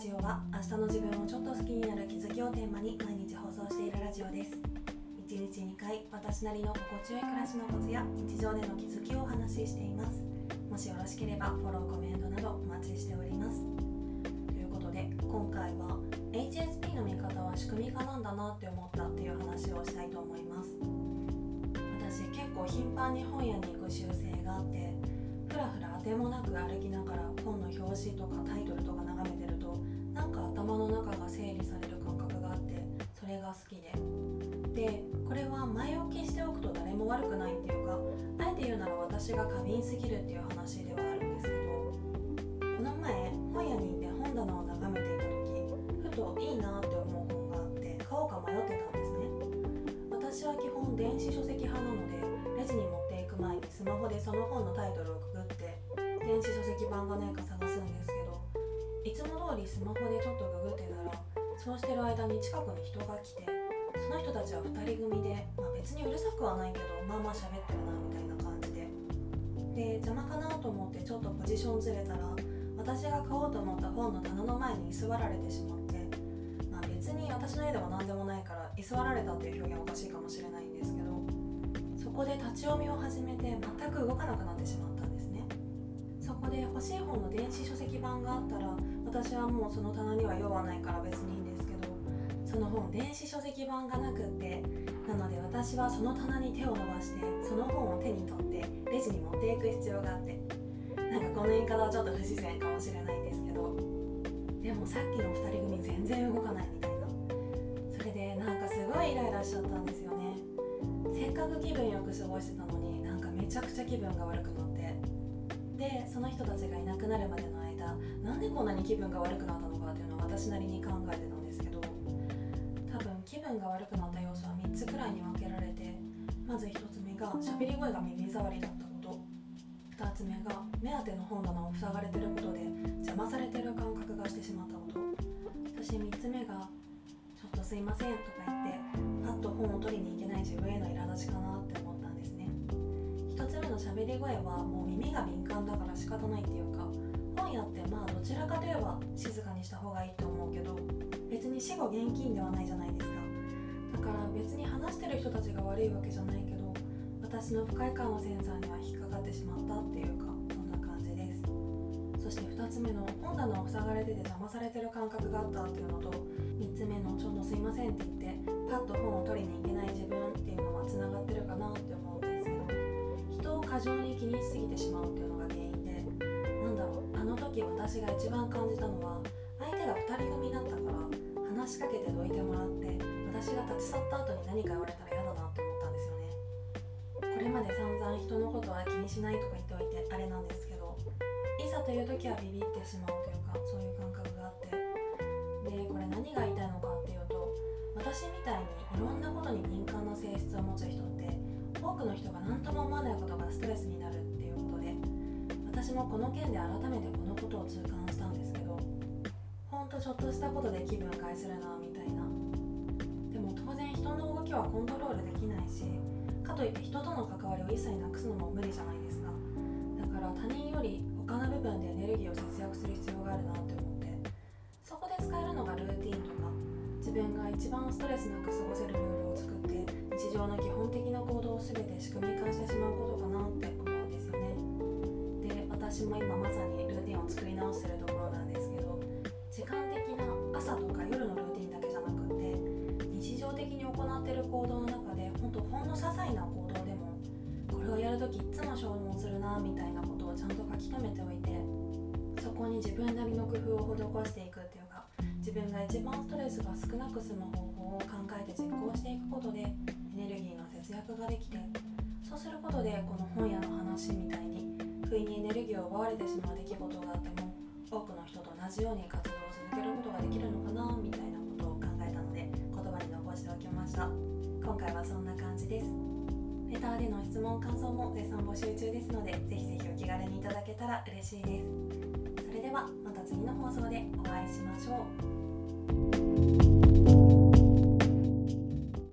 ジオは明日の自分をちょっと好きになる気づきをテーマに毎日放送しているラジオです。1日2回私なりの心地よい暮らしのコツや日常での気づきをお話ししています。もしよろしければフォローコメントなどお待ちしております。ということで今回は HSP の見方は仕組み化なんだなって思ったっていう話をしたいと思います。私結構頻繁に本屋に行く習性があってふらふら当てもなく歩きながら本の表紙とかタイトルとか眺めてると私が過敏すぎるっていう話ではあるんですけどこの前本屋に行って本棚を眺めていた時ふといいなって思う本があって買おうか迷ってたんですね。私は基本電子書籍派なのでレジに持っていく前にスマホでその本のタイトルをググって電子書籍版がないか探すんですけどいつも通りスマホでちょっとググってたらそうしてる間に近くに人が来てその人たちは2人組で、まあ、別にうるさくはないけどまあまあ喋ってで邪魔かなと思ってちょっとポジションずれたら私が買おうと思った本の棚の前に居座られてしまって、まあ、別に私の絵でも何でもないから居座られたっていう表現はおかしいかもしれないんですけどそこで立ち読みを始めて全く動かなくなってしまったんですね。そこで欲しい本の電子書籍版があったら私はもうその棚には用はないから別にいいんですけどその本電子書籍版がなくって私はその棚に手を伸ばしてその本を手に取ってレジに持っていく必要があって。なんかこの言い方はちょっと不自然かもしれないんですけど。でもさっきの2人組全然動かないみたいな。それでなんかすごいイライラしちゃったんですよね。せっかく気分よく過ごしてたのになんかめちゃくちゃ気分が悪くなって。でその人たちがいなくなるまでの間なんでこんなに気分が悪くなったのかっていうのは私なりに考えてたんですけど。多分気分が悪くなった要素は3つくらいに分まず1つ目が喋り声が耳障りだったこと。2つ目が目当ての本棚を塞がれてることで邪魔されてる感覚がしてしまったこと。そして3つ目が「ちょっとすいません」とか言ってパッと本を取りに行けない自分への苛立ちかなって思ったんですね。1つ目の喋り声はもう耳が敏感だから仕方ないっていうか本屋ってまあどちらかといえば静かにした方がいいと思うけど別に死後現金ではないじゃないですか。だから別に話してる人たちが悪いわけじゃないけど私の不快感のセンサーには引っかかってしまったっていうかそんな感じです。そして2つ目の本棚を塞がれてて邪魔されてる感覚があったっていうのと3つ目のちょっとすいませんって言ってパッと本を取りに行けない自分っていうのはつながってるかなって思うんですけど人を過剰に気にしすぎてしまうっていうのが原因でなんだろうあの時私が一番感じたのは相手が2人組だったから話しかけてどいてもらって私が立ち去った後に何か言われたら嫌だなって思ったんですよね。これまで散々人のことは気にしないとか言っておいてあれなんですけどいざという時はビビってしまうというかそういう感覚があって。でこれ何が言いたいのかっていうと私みたいにいろんなことに敏感な性質を持つ人って多くの人が何とも思わないことがストレスになるっていうことで私もこの件で改めてこのことを痛感したんですけどほんとちょっとしたことで気分を害するなみたいな。人の動きはコントロールできないしかといって人との関わりを一切なくすのも無理じゃないですか。だから他人より他の部分でエネルギーを節約する必要があるなって思って。そこで使えるのがルーティンとか自分が一番ストレスなく過ごせるルールを作って日常の基本的な行動を全て仕組み化してしまうことかなって思うんですよね。で私も今まさに的に行ってる行動の中で本当ほんの些細な行動でもこれをやるときいつも消耗するなみたいなことをちゃんと書き留めておいてそこに自分なりの工夫を施していくっていうか自分が一番ストレスが少なく済む方法を考えて実行していくことでエネルギーの節約ができてそうすることでこの本屋の話みたいに不意にエネルギーを奪われてしまう出来事があっても多くの人と同じように活動を続けることができるのかなみたいな今回はそんな感じです。レターでの質問感想も絶賛募集中ですのでぜひぜひお気軽にいただけたら嬉しいです。それではまた次の放送でお会いしましょう。